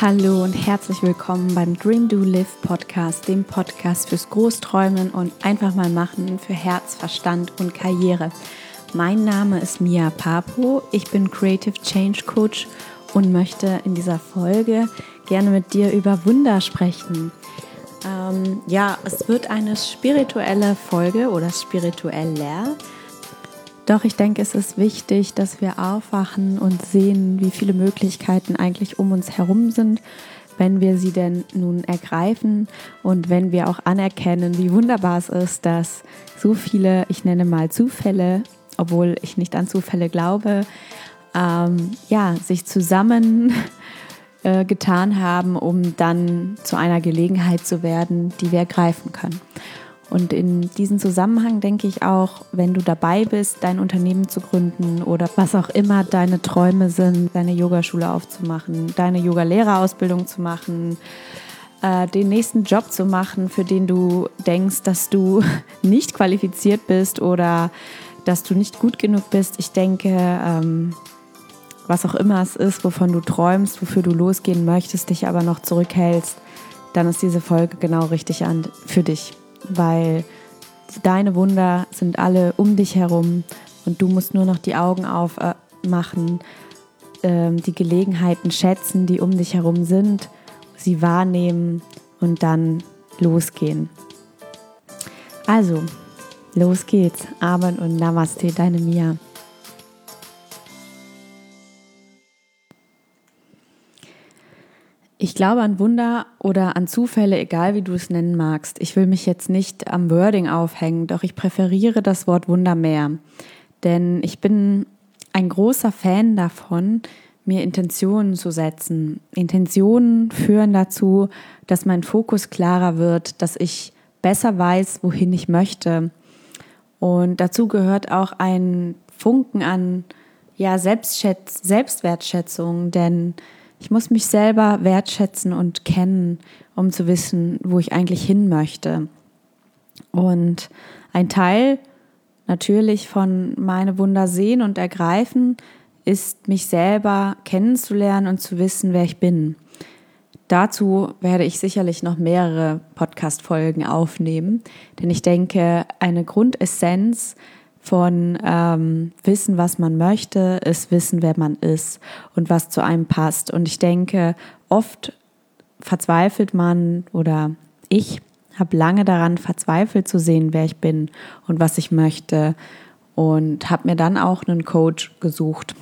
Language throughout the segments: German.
Hallo und herzlich willkommen beim Dream Do Live Podcast, dem Podcast fürs Großträumen und einfach mal machen für Herz, Verstand und Karriere. Mein Name ist Mia Papo, ich bin Creative Change Coach und möchte in dieser Folge gerne mit dir über Wunder sprechen. Ähm, ja, es wird eine spirituelle Folge oder spiritueller. Doch ich denke, es ist wichtig, dass wir aufwachen und sehen, wie viele Möglichkeiten eigentlich um uns herum sind, wenn wir sie denn nun ergreifen und wenn wir auch anerkennen, wie wunderbar es ist, dass so viele, ich nenne mal Zufälle, obwohl ich nicht an Zufälle glaube, ähm, ja, sich zusammen äh, getan haben, um dann zu einer Gelegenheit zu werden, die wir ergreifen können. Und in diesem Zusammenhang denke ich auch, wenn du dabei bist, dein Unternehmen zu gründen oder was auch immer deine Träume sind, deine Yogaschule aufzumachen, deine Yoga-Lehrerausbildung zu machen, äh, den nächsten Job zu machen, für den du denkst, dass du nicht qualifiziert bist oder dass du nicht gut genug bist. Ich denke, ähm, was auch immer es ist, wovon du träumst, wofür du losgehen möchtest, dich aber noch zurückhältst, dann ist diese Folge genau richtig an für dich weil deine Wunder sind alle um dich herum und du musst nur noch die Augen aufmachen, äh, die Gelegenheiten schätzen, die um dich herum sind, sie wahrnehmen und dann losgehen. Also, los geht's. Abend und Namaste, deine Mia. Ich glaube an Wunder oder an Zufälle, egal wie du es nennen magst. Ich will mich jetzt nicht am Wording aufhängen, doch ich präferiere das Wort Wunder mehr. Denn ich bin ein großer Fan davon, mir Intentionen zu setzen. Intentionen führen dazu, dass mein Fokus klarer wird, dass ich besser weiß, wohin ich möchte. Und dazu gehört auch ein Funken an ja, Selbstschätz Selbstwertschätzung, denn ich muss mich selber wertschätzen und kennen, um zu wissen, wo ich eigentlich hin möchte. Und ein Teil natürlich von meine Wunder sehen und ergreifen ist, mich selber kennenzulernen und zu wissen, wer ich bin. Dazu werde ich sicherlich noch mehrere Podcast-Folgen aufnehmen, denn ich denke, eine Grundessenz von ähm, Wissen, was man möchte, ist Wissen, wer man ist und was zu einem passt. Und ich denke, oft verzweifelt man oder ich habe lange daran verzweifelt zu sehen, wer ich bin und was ich möchte und habe mir dann auch einen Coach gesucht.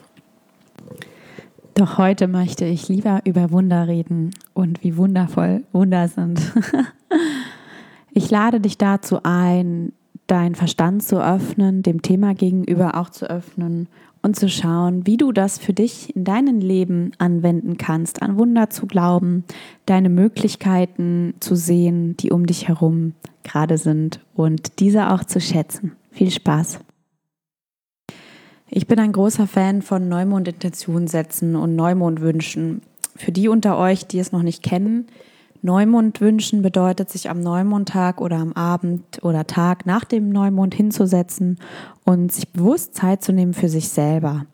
Doch heute möchte ich lieber über Wunder reden und wie wundervoll Wunder sind. ich lade dich dazu ein, deinen Verstand zu öffnen, dem Thema gegenüber auch zu öffnen und zu schauen, wie du das für dich in deinem Leben anwenden kannst, an Wunder zu glauben, deine Möglichkeiten zu sehen, die um dich herum gerade sind und diese auch zu schätzen. Viel Spaß! Ich bin ein großer Fan von Neumond-Intention setzen und Neumond-Wünschen. Für die unter euch, die es noch nicht kennen, Neumond wünschen bedeutet, sich am Neumondtag oder am Abend oder Tag nach dem Neumond hinzusetzen und sich bewusst Zeit zu nehmen für sich selber.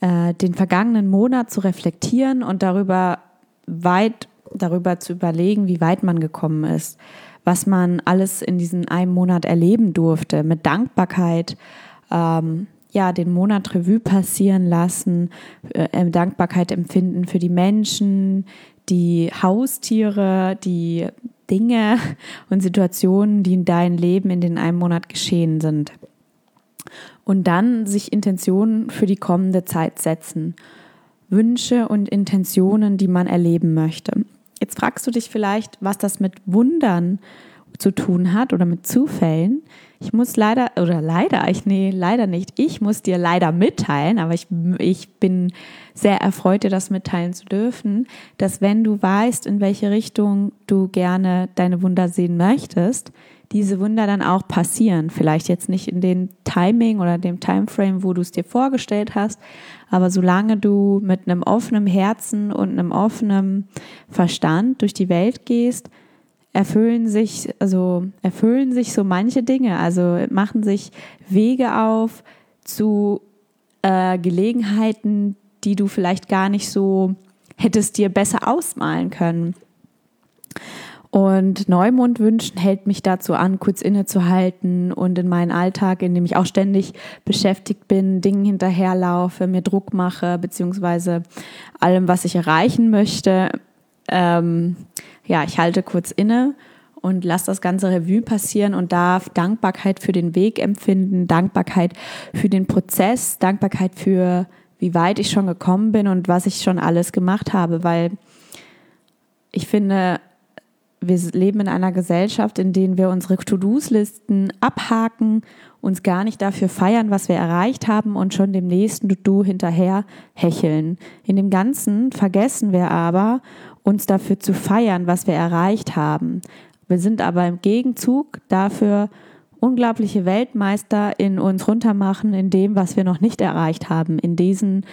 Äh, den vergangenen Monat zu reflektieren und darüber weit darüber zu überlegen, wie weit man gekommen ist, was man alles in diesem einen Monat erleben durfte, mit Dankbarkeit, ähm, ja, den Monat Revue passieren lassen, äh, Dankbarkeit empfinden für die Menschen, die Haustiere, die Dinge und Situationen, die in deinem Leben in den einem Monat geschehen sind. Und dann sich Intentionen für die kommende Zeit setzen. Wünsche und Intentionen, die man erleben möchte. Jetzt fragst du dich vielleicht, was das mit Wundern zu tun hat oder mit Zufällen. Ich muss leider, oder leider, ich, nee, leider nicht. Ich muss dir leider mitteilen, aber ich, ich bin sehr erfreut, dir das mitteilen zu dürfen, dass wenn du weißt, in welche Richtung du gerne deine Wunder sehen möchtest, diese Wunder dann auch passieren. Vielleicht jetzt nicht in dem Timing oder dem Timeframe, wo du es dir vorgestellt hast, aber solange du mit einem offenen Herzen und einem offenen Verstand durch die Welt gehst, erfüllen sich, also erfüllen sich so manche Dinge, also machen sich Wege auf zu äh, Gelegenheiten, die du vielleicht gar nicht so hättest dir besser ausmalen können. Und Neumondwünschen hält mich dazu an, kurz innezuhalten und in meinen Alltag, in dem ich auch ständig beschäftigt bin, Dingen hinterherlaufe, mir Druck mache, beziehungsweise allem, was ich erreichen möchte. Ähm, ja, ich halte kurz inne und lasse das ganze Revue passieren und darf Dankbarkeit für den Weg empfinden, Dankbarkeit für den Prozess, Dankbarkeit für wie weit ich schon gekommen bin und was ich schon alles gemacht habe, weil ich finde, wir leben in einer Gesellschaft, in der wir unsere To-Dos-Listen abhaken, uns gar nicht dafür feiern, was wir erreicht haben und schon dem nächsten To-Do hinterher hecheln. In dem Ganzen vergessen wir aber, uns dafür zu feiern, was wir erreicht haben. Wir sind aber im Gegenzug dafür unglaubliche Weltmeister in uns runtermachen, in dem, was wir noch nicht erreicht haben, in diesen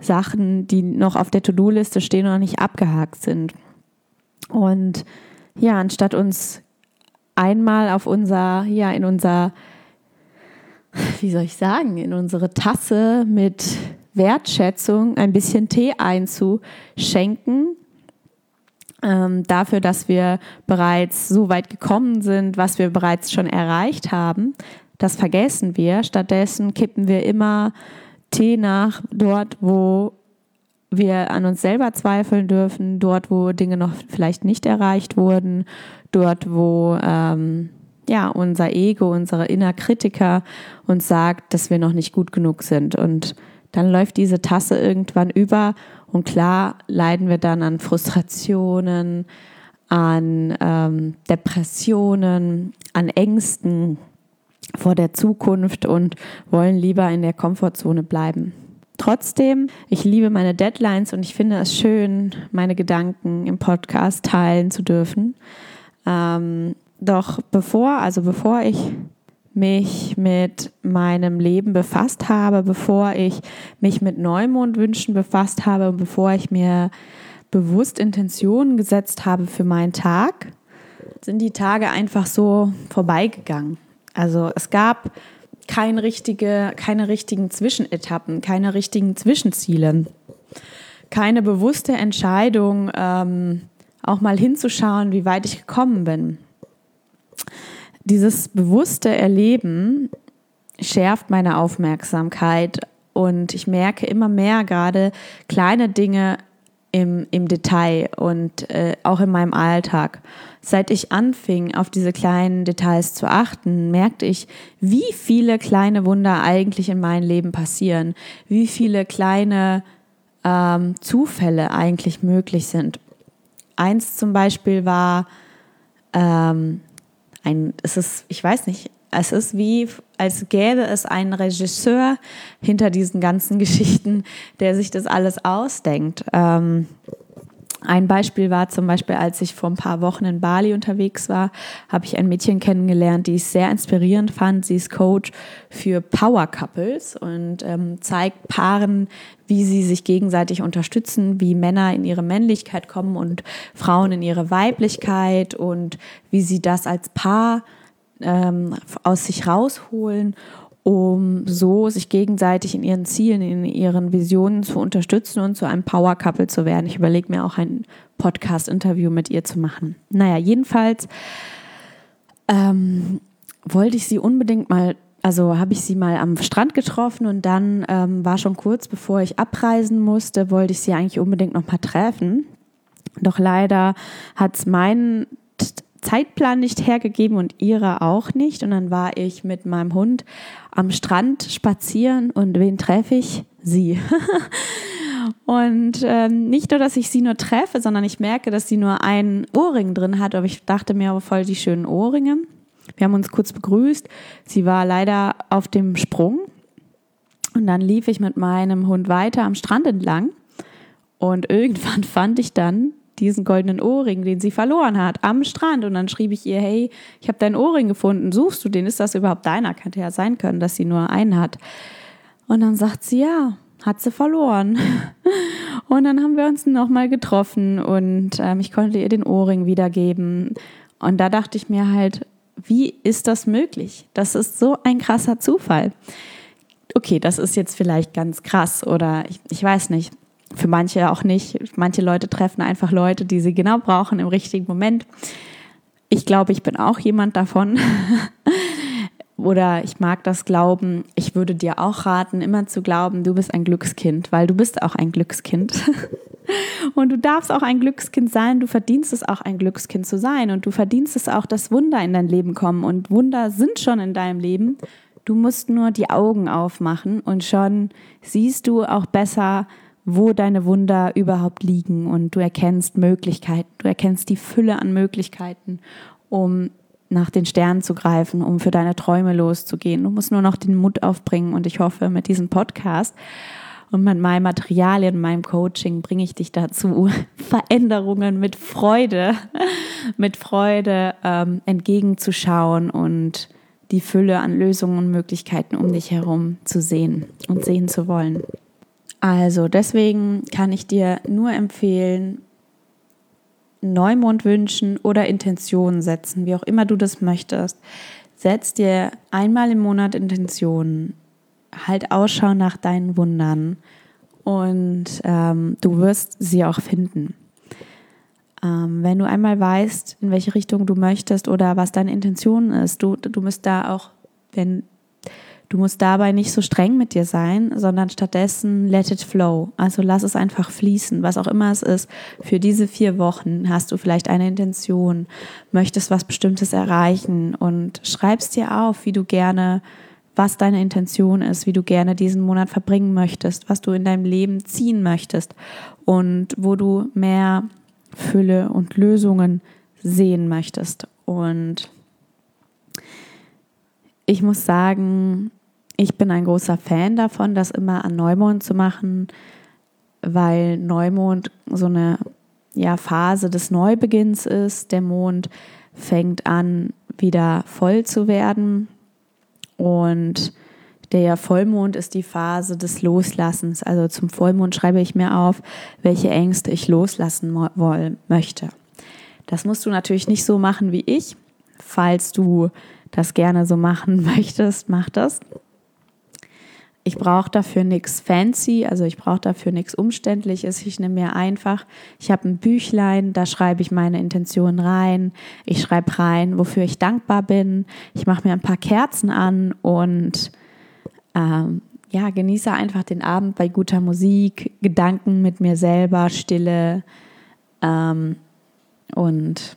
Sachen, die noch auf der To-Do-Liste stehen und noch nicht abgehakt sind. Und ja, anstatt uns einmal auf unser, ja, in unser, wie soll ich sagen, in unsere Tasse mit Wertschätzung ein bisschen Tee einzuschenken, ähm, dafür, dass wir bereits so weit gekommen sind, was wir bereits schon erreicht haben, das vergessen wir. Stattdessen kippen wir immer Tee nach dort, wo wir an uns selber zweifeln dürfen, dort, wo Dinge noch vielleicht nicht erreicht wurden, dort, wo ähm, ja, unser Ego, unsere Innerkritiker uns sagt, dass wir noch nicht gut genug sind. Und dann läuft diese Tasse irgendwann über und klar leiden wir dann an Frustrationen, an ähm, Depressionen, an Ängsten vor der Zukunft und wollen lieber in der Komfortzone bleiben. Trotzdem, ich liebe meine Deadlines und ich finde es schön, meine Gedanken im Podcast teilen zu dürfen. Ähm, doch bevor, also bevor ich mich mit meinem Leben befasst habe, bevor ich mich mit Neumondwünschen befasst habe und bevor ich mir bewusst Intentionen gesetzt habe für meinen Tag, sind die Tage einfach so vorbeigegangen. Also es gab kein richtige, keine richtigen Zwischenetappen, keine richtigen Zwischenziele, keine bewusste Entscheidung, ähm, auch mal hinzuschauen, wie weit ich gekommen bin. Dieses bewusste Erleben schärft meine Aufmerksamkeit und ich merke immer mehr gerade kleine Dinge im, im Detail und äh, auch in meinem Alltag. Seit ich anfing, auf diese kleinen Details zu achten, merkte ich, wie viele kleine Wunder eigentlich in meinem Leben passieren, wie viele kleine ähm, Zufälle eigentlich möglich sind. Eins zum Beispiel war ähm, ein, es ist, ich weiß nicht, es ist wie, als gäbe es einen Regisseur hinter diesen ganzen Geschichten, der sich das alles ausdenkt. Ähm, ein Beispiel war zum Beispiel, als ich vor ein paar Wochen in Bali unterwegs war, habe ich ein Mädchen kennengelernt, die ich sehr inspirierend fand. Sie ist Coach für Power Couples und ähm, zeigt Paaren, wie sie sich gegenseitig unterstützen, wie Männer in ihre Männlichkeit kommen und Frauen in ihre Weiblichkeit und wie sie das als Paar ähm, aus sich rausholen, um so sich gegenseitig in ihren Zielen, in ihren Visionen zu unterstützen und zu einem Power Couple zu werden. Ich überlege mir auch ein Podcast-Interview mit ihr zu machen. Naja, jedenfalls ähm, wollte ich sie unbedingt mal also habe ich sie mal am Strand getroffen und dann ähm, war schon kurz bevor ich abreisen musste, wollte ich sie eigentlich unbedingt noch mal treffen. Doch leider hat es meinen Zeitplan nicht hergegeben und ihre auch nicht. Und dann war ich mit meinem Hund am Strand spazieren und wen treffe ich? Sie. und ähm, nicht nur, dass ich sie nur treffe, sondern ich merke, dass sie nur einen Ohrring drin hat. Aber ich dachte mir aber voll die schönen Ohrringe. Wir haben uns kurz begrüßt. Sie war leider auf dem Sprung. Und dann lief ich mit meinem Hund weiter am Strand entlang. Und irgendwann fand ich dann diesen goldenen Ohrring, den sie verloren hat, am Strand. Und dann schrieb ich ihr, hey, ich habe deinen Ohrring gefunden, suchst du den? Ist das überhaupt deiner? Könnte ja sein können, dass sie nur einen hat. Und dann sagt sie, ja, hat sie verloren. Und dann haben wir uns nochmal getroffen und ähm, ich konnte ihr den Ohrring wiedergeben. Und da dachte ich mir halt, wie ist das möglich? Das ist so ein krasser Zufall. Okay, das ist jetzt vielleicht ganz krass oder ich, ich weiß nicht. Für manche auch nicht. Manche Leute treffen einfach Leute, die sie genau brauchen im richtigen Moment. Ich glaube, ich bin auch jemand davon. Oder ich mag das Glauben. Ich würde dir auch raten, immer zu glauben, du bist ein Glückskind, weil du bist auch ein Glückskind. Und du darfst auch ein Glückskind sein. Du verdienst es auch, ein Glückskind zu sein. Und du verdienst es auch, dass Wunder in dein Leben kommen. Und Wunder sind schon in deinem Leben. Du musst nur die Augen aufmachen und schon siehst du auch besser, wo deine Wunder überhaupt liegen und du erkennst Möglichkeiten, du erkennst die Fülle an Möglichkeiten, um nach den Sternen zu greifen, um für deine Träume loszugehen. Du musst nur noch den Mut aufbringen und ich hoffe, mit diesem Podcast und mit meinen Materialien, meinem Coaching bringe ich dich dazu, Veränderungen mit Freude, mit Freude ähm, entgegenzuschauen und die Fülle an Lösungen und Möglichkeiten um dich herum zu sehen und sehen zu wollen. Also deswegen kann ich dir nur empfehlen, Neumond wünschen oder Intentionen setzen, wie auch immer du das möchtest. Setz dir einmal im Monat Intentionen, halt Ausschau nach deinen Wundern und ähm, du wirst sie auch finden. Ähm, wenn du einmal weißt, in welche Richtung du möchtest oder was deine Intention ist, du, du musst da auch, wenn Du musst dabei nicht so streng mit dir sein, sondern stattdessen let it flow. Also lass es einfach fließen, was auch immer es ist. Für diese vier Wochen hast du vielleicht eine Intention, möchtest was Bestimmtes erreichen und schreibst dir auf, wie du gerne, was deine Intention ist, wie du gerne diesen Monat verbringen möchtest, was du in deinem Leben ziehen möchtest und wo du mehr Fülle und Lösungen sehen möchtest. Und ich muss sagen, ich bin ein großer Fan davon, das immer an Neumond zu machen, weil Neumond so eine ja, Phase des Neubeginns ist. Der Mond fängt an, wieder voll zu werden. Und der Vollmond ist die Phase des Loslassens. Also zum Vollmond schreibe ich mir auf, welche Ängste ich loslassen möchte. Das musst du natürlich nicht so machen wie ich. Falls du das gerne so machen möchtest, mach das. Ich brauche dafür nichts fancy, also ich brauche dafür nichts umständliches. Ich nehme mir einfach, ich habe ein Büchlein, da schreibe ich meine Intention rein. Ich schreibe rein, wofür ich dankbar bin. Ich mache mir ein paar Kerzen an und ähm, ja, genieße einfach den Abend bei guter Musik, Gedanken mit mir selber, Stille ähm, und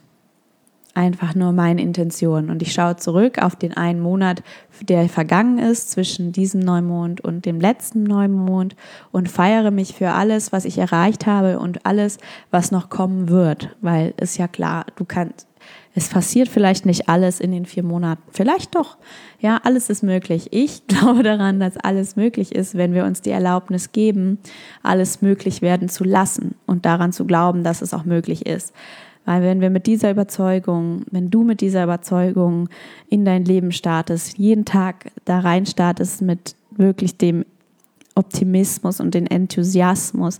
einfach nur meine Intention. Und ich schaue zurück auf den einen Monat, der vergangen ist zwischen diesem Neumond und dem letzten Neumond und feiere mich für alles, was ich erreicht habe und alles, was noch kommen wird. Weil ist ja klar, du kannst, es passiert vielleicht nicht alles in den vier Monaten. Vielleicht doch. Ja, alles ist möglich. Ich glaube daran, dass alles möglich ist, wenn wir uns die Erlaubnis geben, alles möglich werden zu lassen und daran zu glauben, dass es auch möglich ist. Weil wenn wir mit dieser Überzeugung, wenn du mit dieser Überzeugung in dein Leben startest, jeden Tag da rein startest mit wirklich dem Optimismus und dem Enthusiasmus,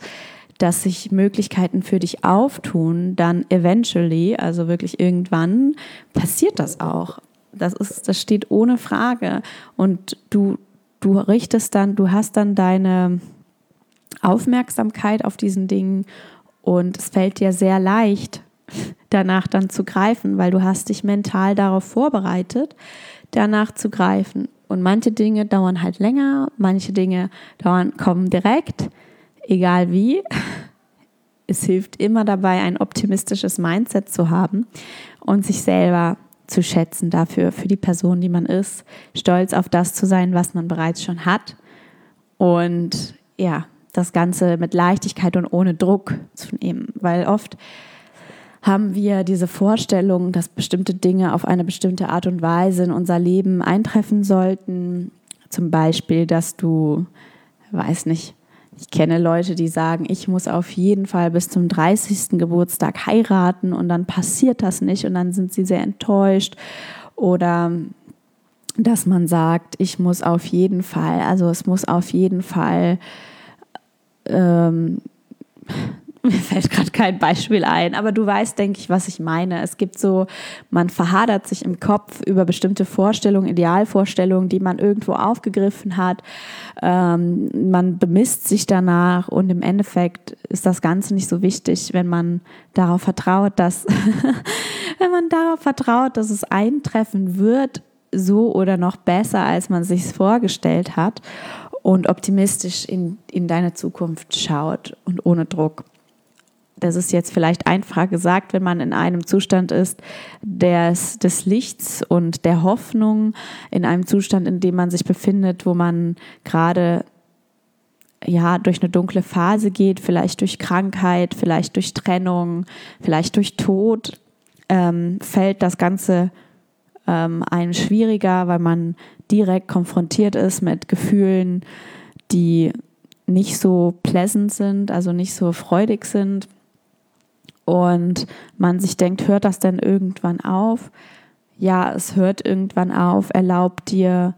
dass sich Möglichkeiten für dich auftun, dann eventually, also wirklich irgendwann, passiert das auch. Das ist, das steht ohne Frage. Und du, du richtest dann, du hast dann deine Aufmerksamkeit auf diesen Dingen und es fällt dir sehr leicht, danach dann zu greifen, weil du hast dich mental darauf vorbereitet, danach zu greifen. Und manche Dinge dauern halt länger, manche Dinge dauern, kommen direkt, egal wie. Es hilft immer dabei, ein optimistisches Mindset zu haben und sich selber zu schätzen dafür, für die Person, die man ist, stolz auf das zu sein, was man bereits schon hat und ja, das Ganze mit Leichtigkeit und ohne Druck zu nehmen, weil oft haben wir diese Vorstellung, dass bestimmte Dinge auf eine bestimmte Art und Weise in unser Leben eintreffen sollten. Zum Beispiel, dass du, weiß nicht, ich kenne Leute, die sagen, ich muss auf jeden Fall bis zum 30. Geburtstag heiraten und dann passiert das nicht und dann sind sie sehr enttäuscht. Oder dass man sagt, ich muss auf jeden Fall, also es muss auf jeden Fall ähm, mir fällt gerade kein Beispiel ein, aber du weißt, denke ich, was ich meine. Es gibt so, man verhadert sich im Kopf über bestimmte Vorstellungen, Idealvorstellungen, die man irgendwo aufgegriffen hat. Ähm, man bemisst sich danach und im Endeffekt ist das Ganze nicht so wichtig, wenn man darauf vertraut, dass, wenn man darauf vertraut, dass es eintreffen wird, so oder noch besser, als man sich vorgestellt hat und optimistisch in, in deine Zukunft schaut und ohne Druck. Das ist jetzt vielleicht einfacher gesagt, wenn man in einem Zustand ist des, des Lichts und der Hoffnung, in einem Zustand, in dem man sich befindet, wo man gerade ja, durch eine dunkle Phase geht, vielleicht durch Krankheit, vielleicht durch Trennung, vielleicht durch Tod, ähm, fällt das Ganze ähm, einem schwieriger, weil man direkt konfrontiert ist mit Gefühlen, die nicht so pleasant sind, also nicht so freudig sind. Und man sich denkt, hört das denn irgendwann auf? Ja, es hört irgendwann auf, erlaubt dir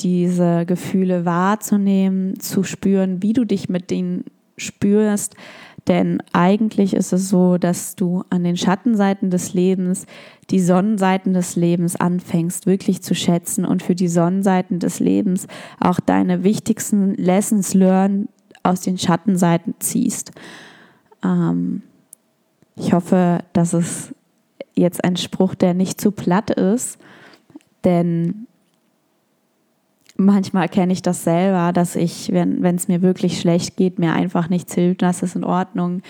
diese Gefühle wahrzunehmen, zu spüren, wie du dich mit denen spürst, denn eigentlich ist es so, dass du an den Schattenseiten des Lebens die Sonnenseiten des Lebens anfängst wirklich zu schätzen und für die Sonnenseiten des Lebens auch deine wichtigsten Lessons learn aus den Schattenseiten ziehst. Ähm, ich hoffe, dass es jetzt ein Spruch, der nicht zu platt ist, denn manchmal kenne ich das selber, dass ich, wenn es mir wirklich schlecht geht, mir einfach nichts hilft, das ist in Ordnung.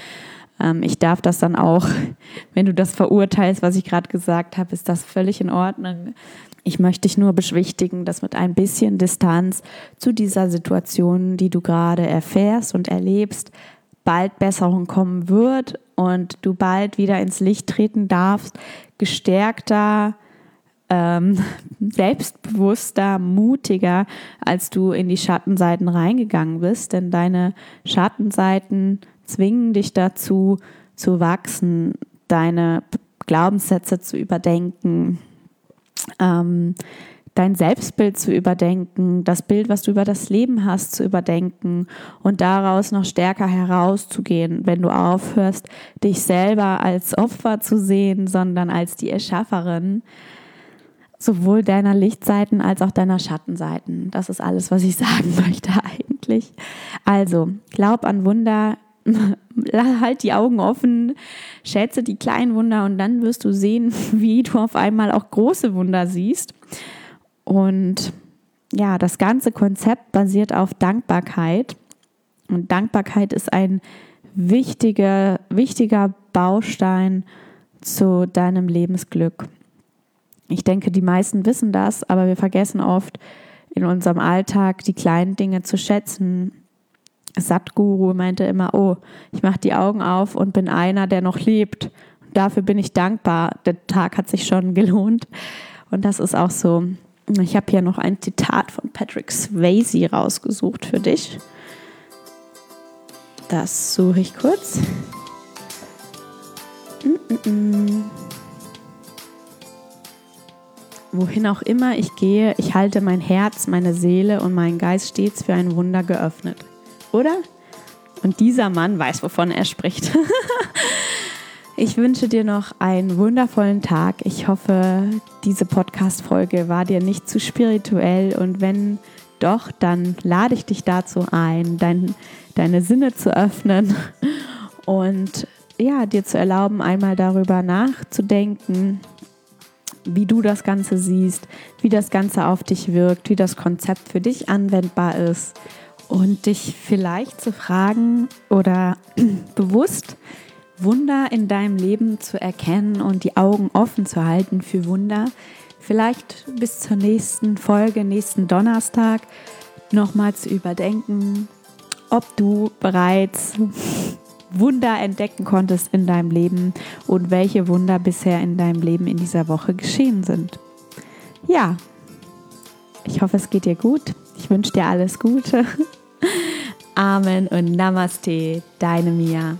Ähm, ich darf das dann auch, wenn du das verurteilst, was ich gerade gesagt habe, ist das völlig in Ordnung. Ich möchte dich nur beschwichtigen, dass mit ein bisschen Distanz zu dieser Situation, die du gerade erfährst und erlebst, bald Besserung kommen wird und du bald wieder ins Licht treten darfst, gestärkter, ähm, selbstbewusster, mutiger, als du in die Schattenseiten reingegangen bist. Denn deine Schattenseiten zwingen dich dazu, zu wachsen, deine Glaubenssätze zu überdenken, ähm, dein Selbstbild zu überdenken, das Bild, was du über das Leben hast, zu überdenken und daraus noch stärker herauszugehen, wenn du aufhörst, dich selber als Opfer zu sehen, sondern als die Erschafferin sowohl deiner Lichtseiten als auch deiner Schattenseiten. Das ist alles, was ich sagen möchte eigentlich. Also, glaub an Wunder, halt die Augen offen, schätze die kleinen Wunder und dann wirst du sehen, wie du auf einmal auch große Wunder siehst. Und ja, das ganze Konzept basiert auf Dankbarkeit. Und Dankbarkeit ist ein wichtiger, wichtiger Baustein zu deinem Lebensglück. Ich denke, die meisten wissen das, aber wir vergessen oft in unserem Alltag die kleinen Dinge zu schätzen. Satguru meinte immer, oh, ich mache die Augen auf und bin einer, der noch lebt. dafür bin ich dankbar. Der Tag hat sich schon gelohnt. Und das ist auch so. Ich habe hier noch ein Zitat von Patrick Swayze rausgesucht für dich. Das suche ich kurz. Mm -mm. Wohin auch immer ich gehe, ich halte mein Herz, meine Seele und meinen Geist stets für ein Wunder geöffnet. Oder? Und dieser Mann weiß, wovon er spricht. ich wünsche dir noch einen wundervollen Tag. Ich hoffe, diese Podcast-Folge war dir nicht zu spirituell und wenn doch, dann lade ich dich dazu ein, dein, deine Sinne zu öffnen und ja, dir zu erlauben, einmal darüber nachzudenken, wie du das Ganze siehst, wie das Ganze auf dich wirkt, wie das Konzept für dich anwendbar ist und dich vielleicht zu fragen oder bewusst Wunder in deinem Leben zu erkennen und die Augen offen zu halten für Wunder. Vielleicht bis zur nächsten Folge, nächsten Donnerstag, nochmal zu überdenken, ob du bereits Wunder entdecken konntest in deinem Leben und welche Wunder bisher in deinem Leben in dieser Woche geschehen sind. Ja, ich hoffe, es geht dir gut. Ich wünsche dir alles Gute. Amen und Namaste, deine Mia.